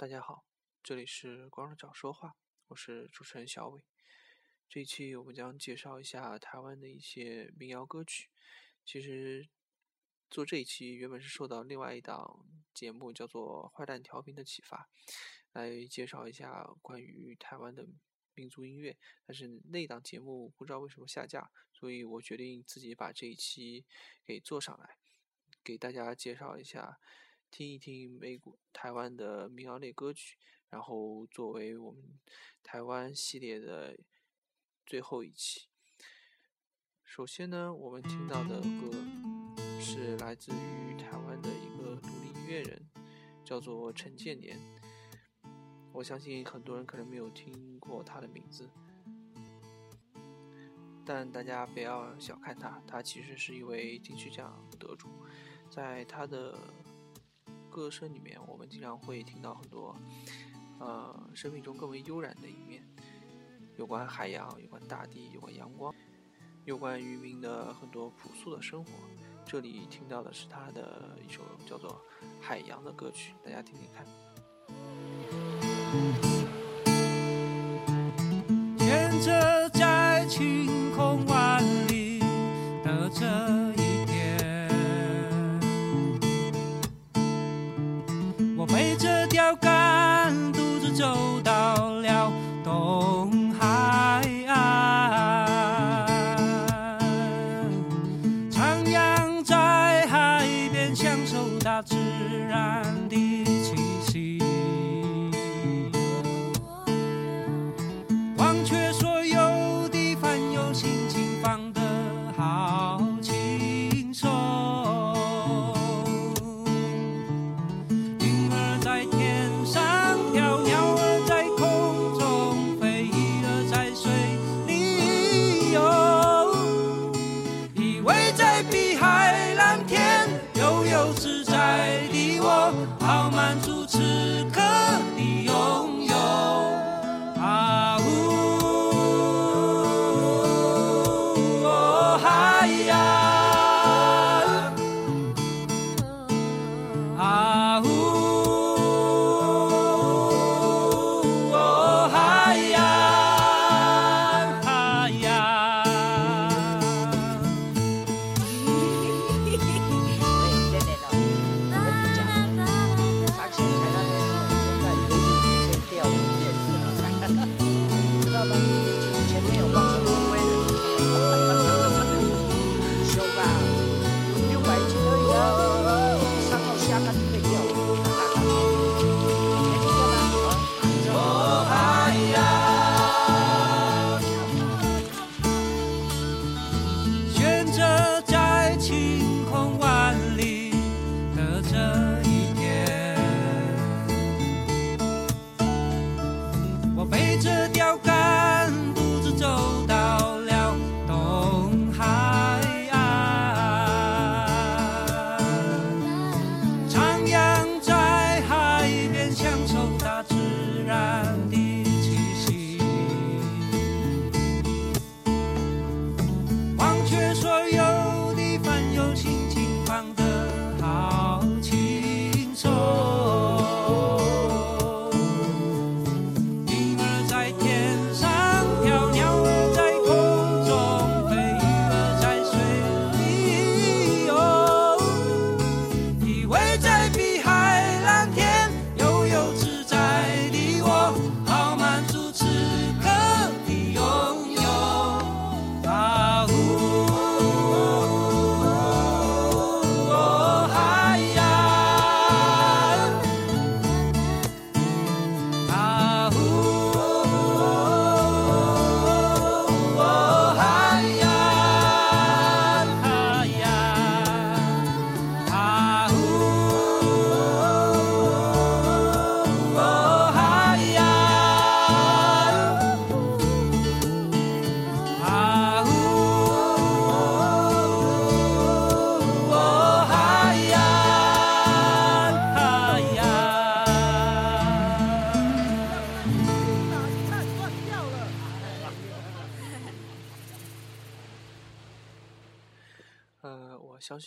大家好，这里是光着脚说话，我是主持人小伟。这一期我们将介绍一下台湾的一些民谣歌曲。其实做这一期原本是受到另外一档节目叫做《坏蛋调频》的启发，来介绍一下关于台湾的民族音乐。但是那档节目不知道为什么下架，所以我决定自己把这一期给做上来，给大家介绍一下。听一听美国、台湾的民谣类歌曲，然后作为我们台湾系列的最后一期。首先呢，我们听到的歌是来自于台湾的一个独立音乐人，叫做陈建年。我相信很多人可能没有听过他的名字，但大家不要小看他，他其实是一位金曲奖得主，在他的。歌声里面，我们经常会听到很多，呃，生命中更为悠然的一面，有关海洋，有关大地，有关阳光，有关渔民的很多朴素的生活。这里听到的是他的一首叫做《海洋》的歌曲，大家听听看。牵着在晴空万里的这。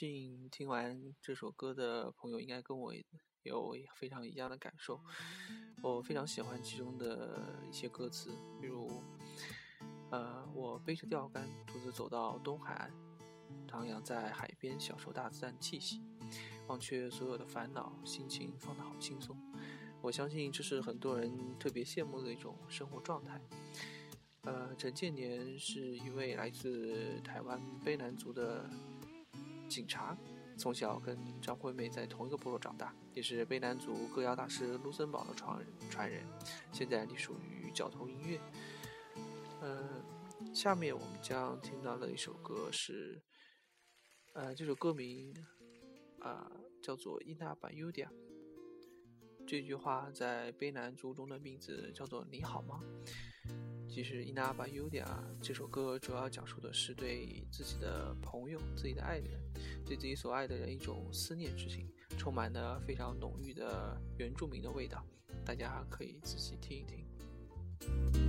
信听完这首歌的朋友应该跟我有非常一样的感受。我非常喜欢其中的一些歌词，比如，呃，我背着钓竿，独自走到东海岸，徜徉在海边，享受大自然气息，忘却所有的烦恼，心情放得好轻松。我相信这是很多人特别羡慕的一种生活状态。呃，陈建年是一位来自台湾卑南族的警察。从小跟张惠妹在同一个部落长大，也是卑南族歌谣大师卢森堡的传人传人，现在隶属于角头音乐。呃，下面我们将听到的一首歌是，呃，这首歌名啊叫做伊纳巴尤迪亚。这句话在卑南族中的名字叫做你好吗？其实 Inaba Udia 这首歌主要讲述的是对自己的朋友、自己的爱人。对自己所爱的人一种思念之情，充满了非常浓郁的原住民的味道，大家可以仔细听一听。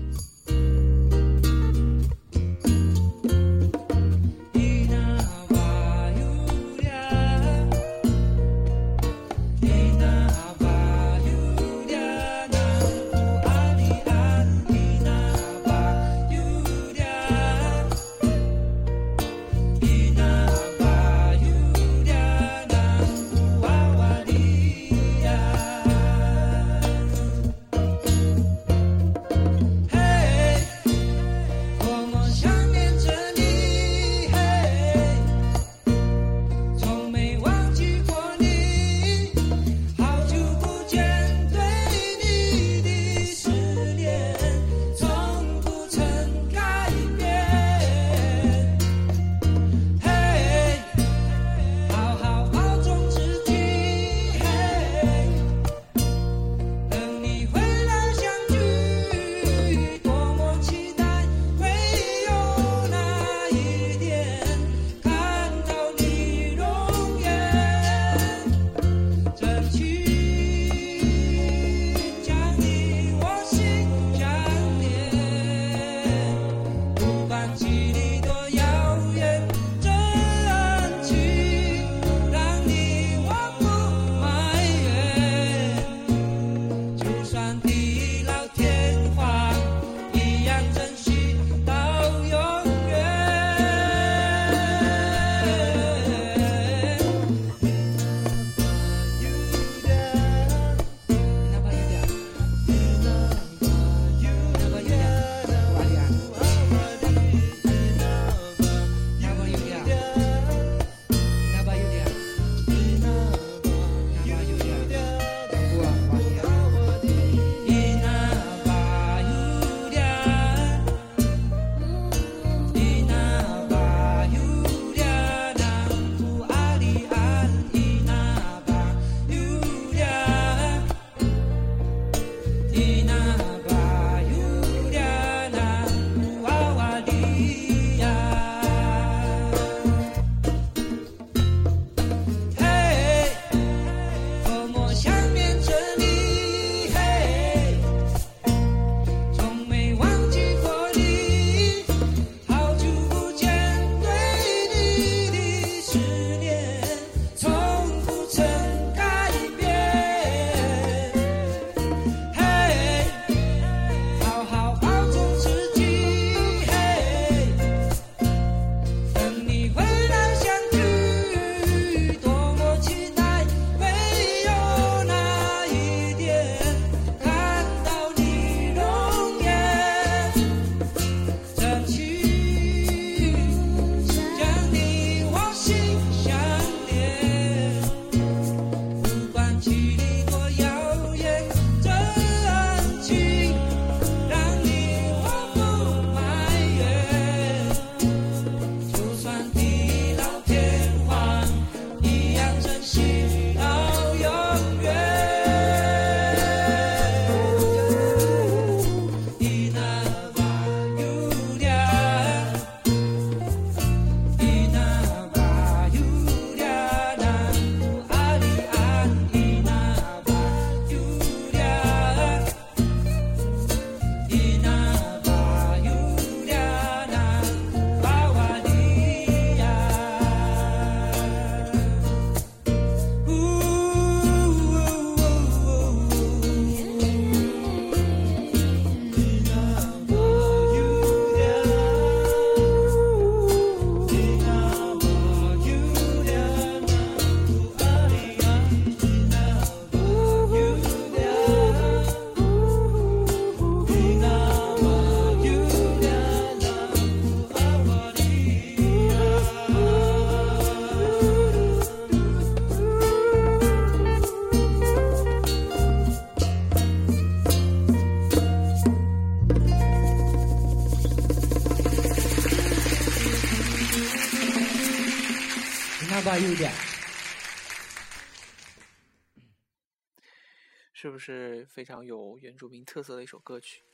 不是非常有原住民特色的一首歌曲？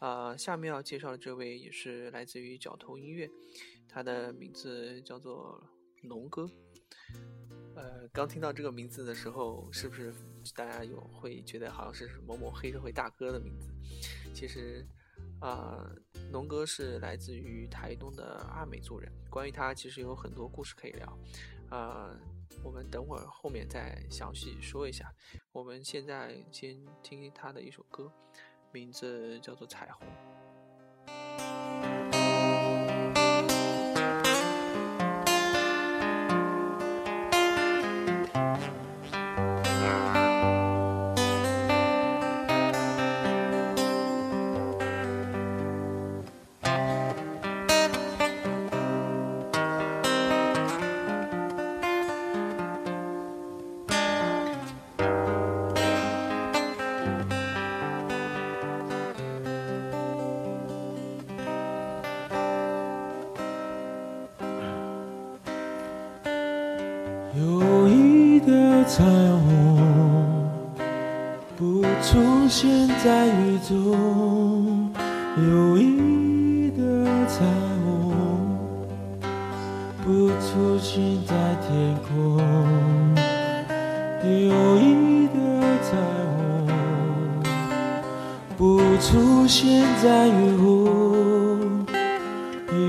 啊、下面要介绍的这位也是来自于角头音乐，他的名字叫做龙哥。呃，刚听到这个名字的时候，是不是大家有会觉得好像是某某黑社会大哥的名字？其实，啊、龙哥是来自于台东的阿美族人。关于他，其实有很多故事可以聊。啊、我们等会儿后面再详细说一下。我们现在先听他的一首歌，名字叫做《彩虹》。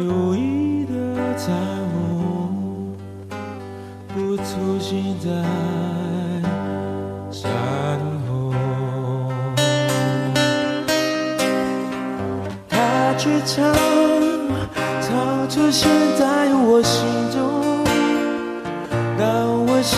无意的彩虹。不出现在山后，它却常常出现在我心中。当我思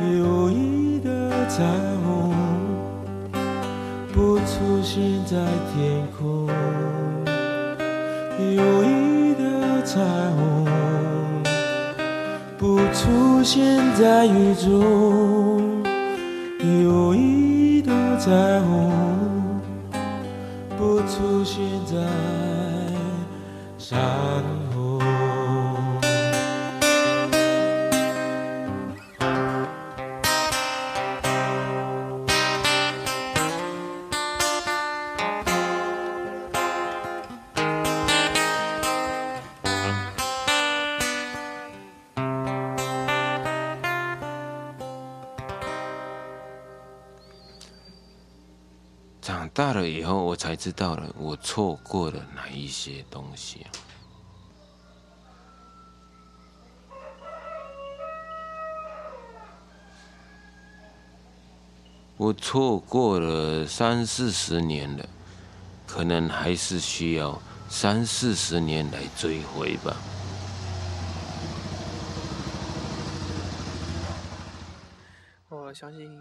有一道彩虹不出现在天空，有一道彩虹不出现在雨中，有一道彩虹不出现在山才知道了我错过了哪一些东西。我错过了三四十年了，可能还是需要三四十年来追回吧。我相信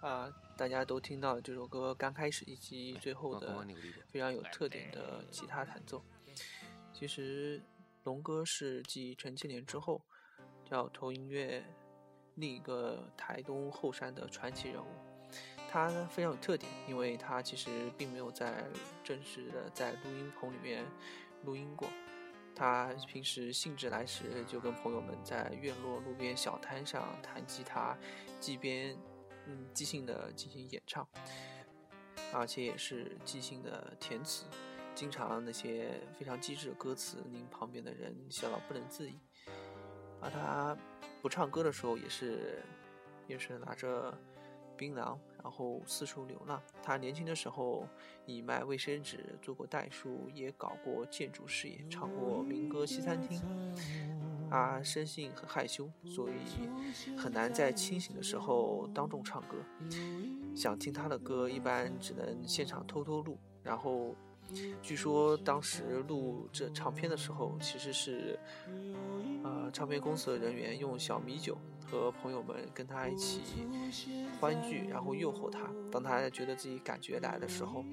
啊、大家都听到这首歌刚开始以及最后的非常有特点的吉他弹奏。其实龙哥是继陈建年之后，叫头音乐另一个台东后山的传奇人物。他呢非常有特点，因为他其实并没有在正式的在录音棚里面录音过。他平时兴致来时，就跟朋友们在院落路边小摊上弹吉他，即边嗯即兴的进行演唱，而且也是即兴的填词，经常那些非常机智的歌词令旁边的人笑到不能自已。而他不唱歌的时候，也是也是拿着槟榔，然后四处流浪。他年轻的时候以卖卫生纸做过代书，也搞过建筑事业，唱过民歌西餐厅。啊，生性很害羞，所以很难在清醒的时候当众唱歌。想听他的歌，一般只能现场偷偷录。然后，据说当时录这唱片的时候，其实是，呃，唱片公司的人员用小米酒和朋友们跟他一起欢聚，然后诱惑他。当他觉得自己感觉来的时候，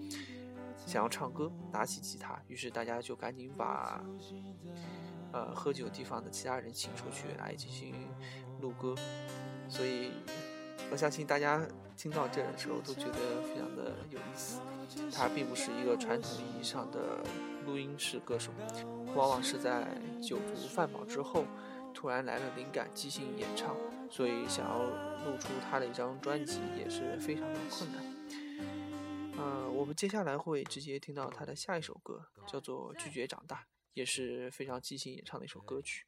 想要唱歌，拿起吉他，于是大家就赶紧把。呃，喝酒地方的其他人请出去来进行录歌，所以我相信大家听到这的时候都觉得非常的有意思。他并不是一个传统意义上的录音室歌手，往往是在酒足饭饱之后突然来了灵感，即兴演唱。所以想要录出他的一张专辑也是非常的困难。呃，我们接下来会直接听到他的下一首歌，叫做《拒绝长大》。也是非常即兴演唱的一首歌曲。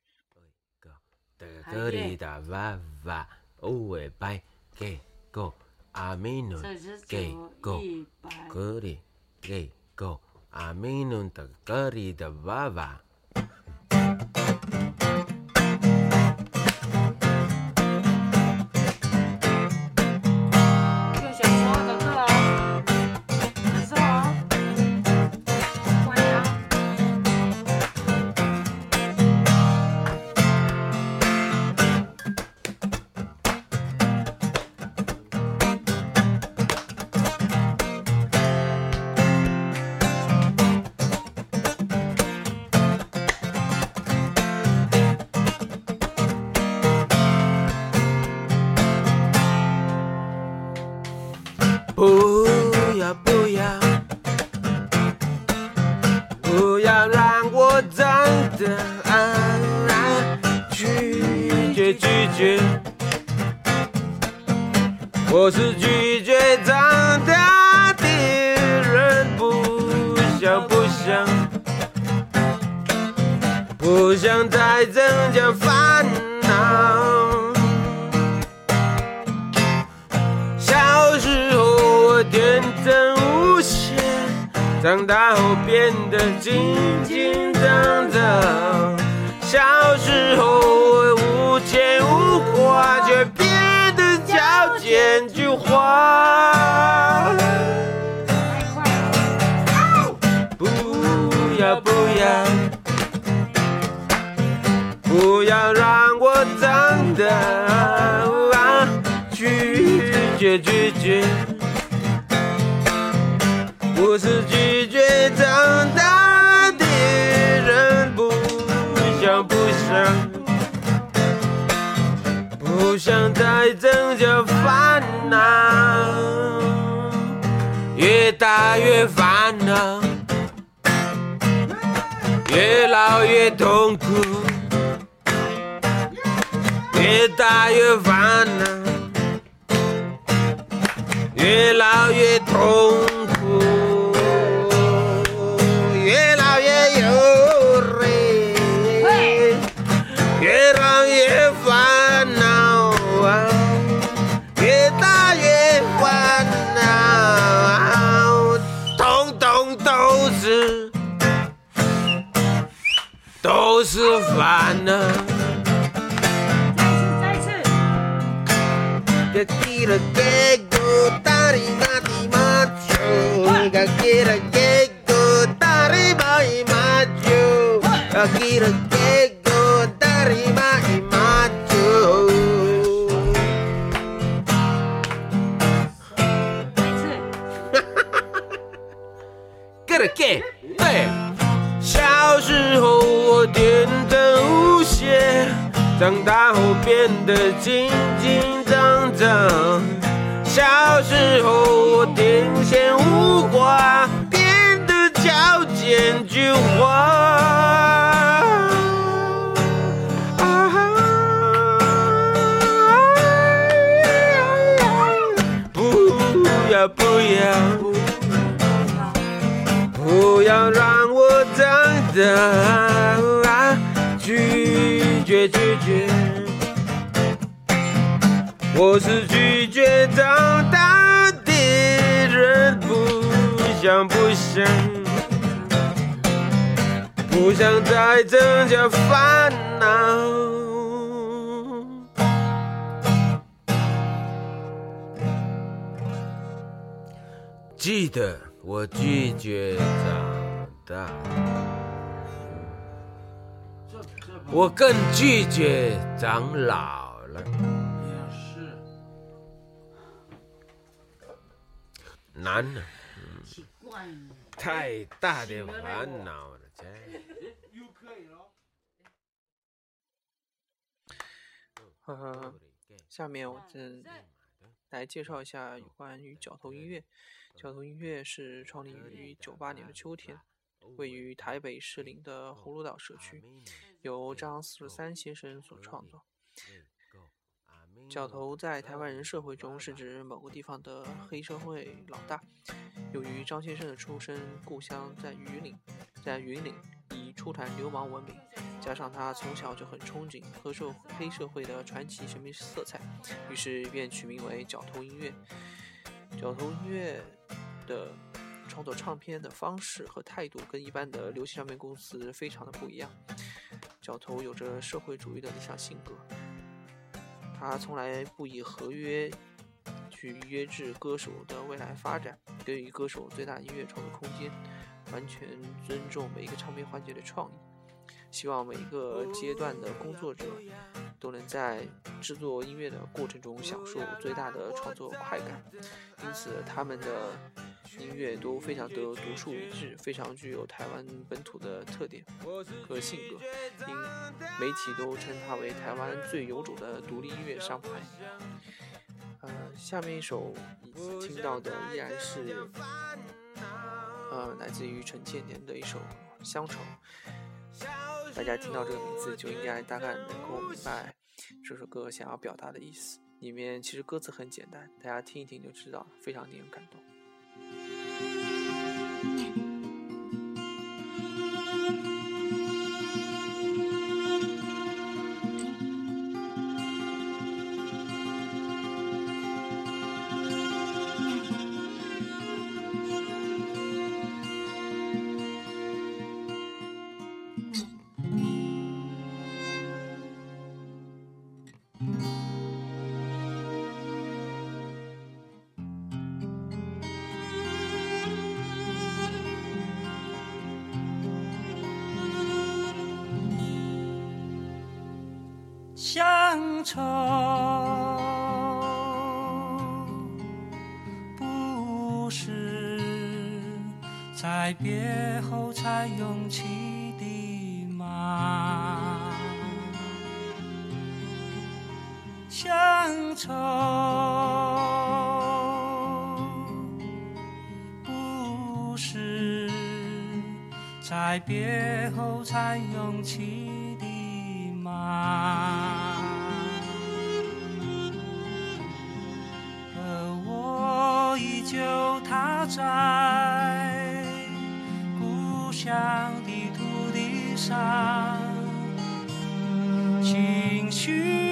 的安然拒绝拒绝我是拒绝长大的人，不想不想，不想再增加烦恼。小时候我天真无邪，长大后变得紧紧张张。小时候我无牵无挂，却变。千句话，不要不要，不要让我长大，拒绝拒绝，不是不想。不想再增加烦恼，越大越烦恼，越老越痛苦，越大越烦恼，越老越痛。是烦恼。再次，再次。给了给个大里马里马我是拒绝长大的人，不想不想，不想再增加烦恼。记得我拒绝长大，我更拒绝长老了。难呢，太大的烦恼了，这。呵呵，下面我再来介绍一下有关于角头音乐。角头音乐是创立于九八年的秋天，位于台北士林的葫芦岛社区，由张四十三先生所创作。角头在台湾人社会中是指某个地方的黑社会老大。由于张先生的出生故乡在云岭，在云岭以出产流氓闻名，加上他从小就很憧憬黑社黑社会的传奇神秘色彩，于是便取名为角头音乐。角头音乐的创作唱片的方式和态度跟一般的流行唱片公司非常的不一样。角头有着社会主义的理想性格，他从来不以合约去约制歌手的未来发展，给予歌手最大音乐创作空间，完全尊重每一个唱片环节的创意，希望每一个阶段的工作者都能在制作音乐的过程中享受最大的创作快感。因此，他们的音乐都非常的独树一帜，非常具有台湾本土的特点和性格，因媒体都称他为台湾最有种的独立音乐商牌。呃，下面一首听到的依然是，呃，来自于陈建年的一首《乡愁》。大家听到这个名字就应该大概能够明白这首歌想要表达的意思。里面其实歌词很简单，大家听一听就知道，非常令人感动。乡在别后才涌起的吗？而我依旧踏在故乡的土地上，情绪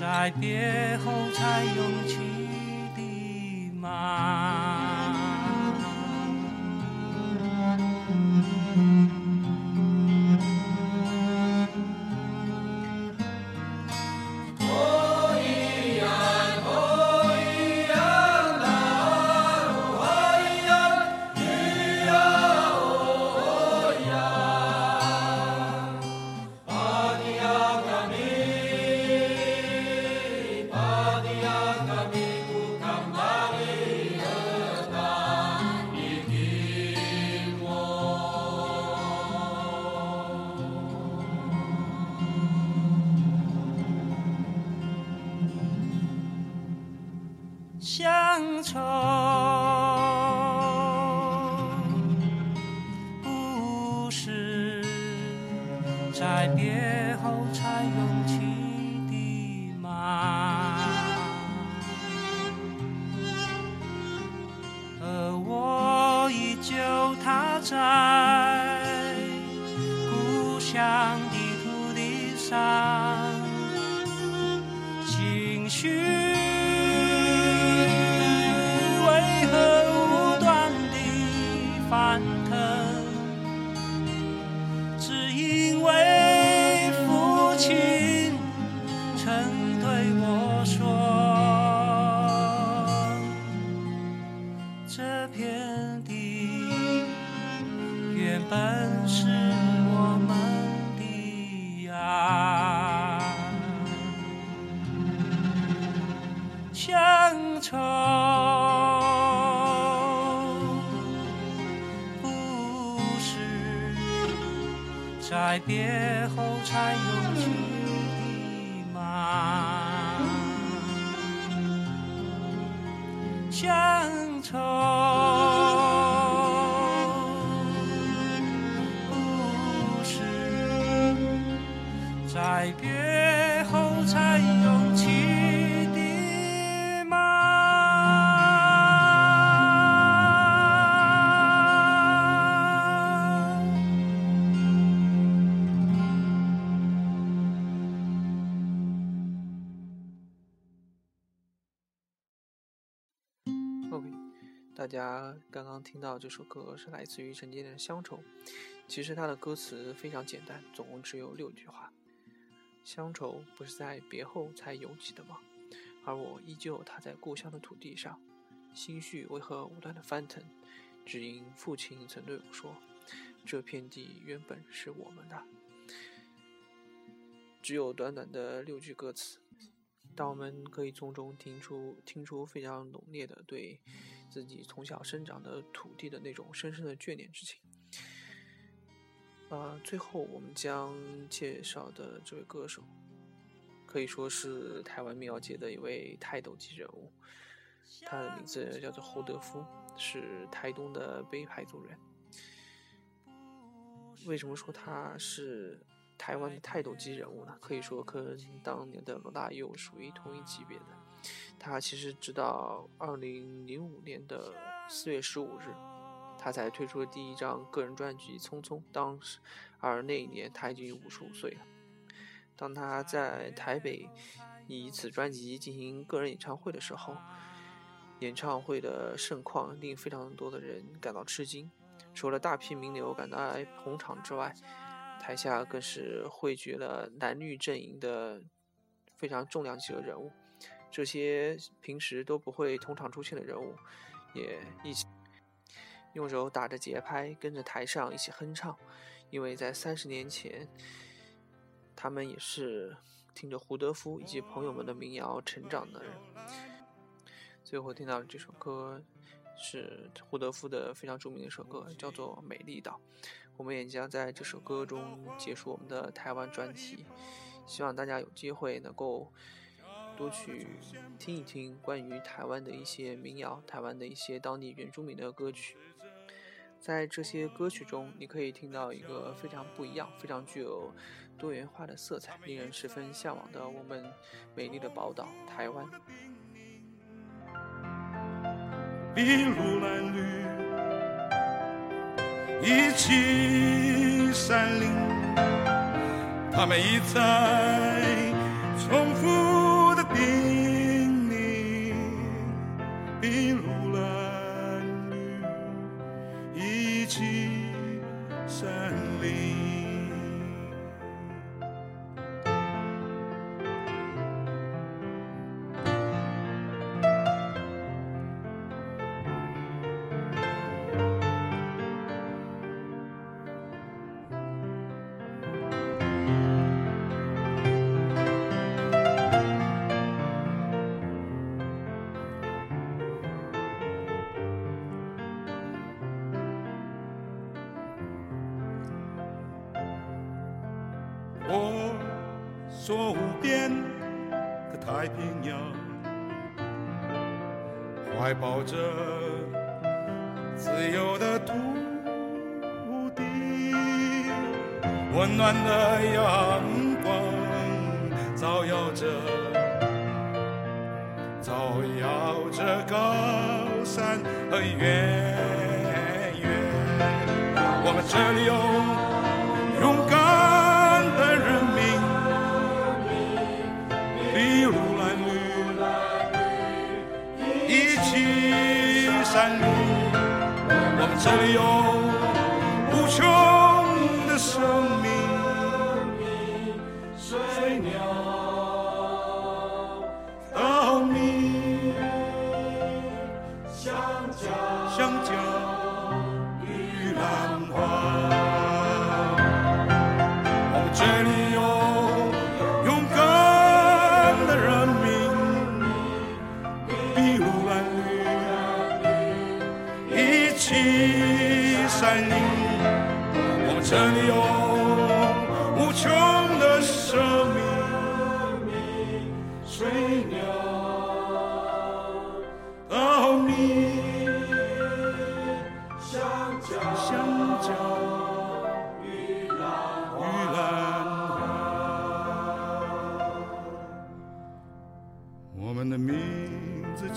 在别后才涌起的吗？别后才涌起的吗？乡愁不是在别大家刚刚听到这首歌是来自于陈建的《乡愁》，其实它的歌词非常简单，总共只有六句话。乡愁不是在别后才涌起的吗？而我依旧踏在故乡的土地上，心绪为何无端的翻腾？只因父亲曾对我说，这片地原本是我们的。只有短短的六句歌词，但我们可以从中听出听出非常浓烈的对自己从小生长的土地的那种深深的眷恋之情。呃，最后我们将介绍的这位歌手，可以说是台湾民谣界的一位泰斗级人物，他的名字叫做侯德夫，是台东的北排族人。为什么说他是台湾的泰斗级人物呢？可以说跟当年的罗大佑属于同一级别的。他其实直到二零零五年的四月十五日，他才推出了第一张个人专辑《匆匆》，当时而那一年他已经五十五岁了。当他在台北以此专辑进行个人演唱会的时候，演唱会的盛况令非常多的人感到吃惊。除了大批名流赶来捧场之外，台下更是汇聚了蓝绿阵营的非常重量级的人物。这些平时都不会同场出现的人物，也一起用手打着节拍，跟着台上一起哼唱。因为在三十年前，他们也是听着胡德夫以及朋友们的民谣成长的人。最后听到这首歌是胡德夫的非常著名的一首歌，叫做《美丽岛》。我们也将在这首歌中结束我们的台湾专题。希望大家有机会能够多去听一听关于台湾的一些民谣，台湾的一些当地原住民的歌曲。在这些歌曲中，你可以听到一个非常不一样、非常具有多元化的色彩，令人十分向往的我们美丽的宝岛——台湾。筚路蓝缕，一起山林，他们一再重复起山温暖的阳光照耀着，照耀着高山和远远。我们这里有勇敢的人民，筚路蓝缕，一起山林。我们这里有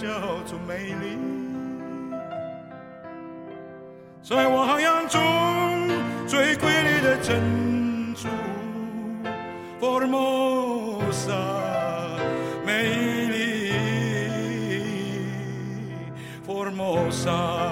叫做美丽。在我航洋中最瑰丽的珍珠，Formosa，美丽，Formosa，Formosa，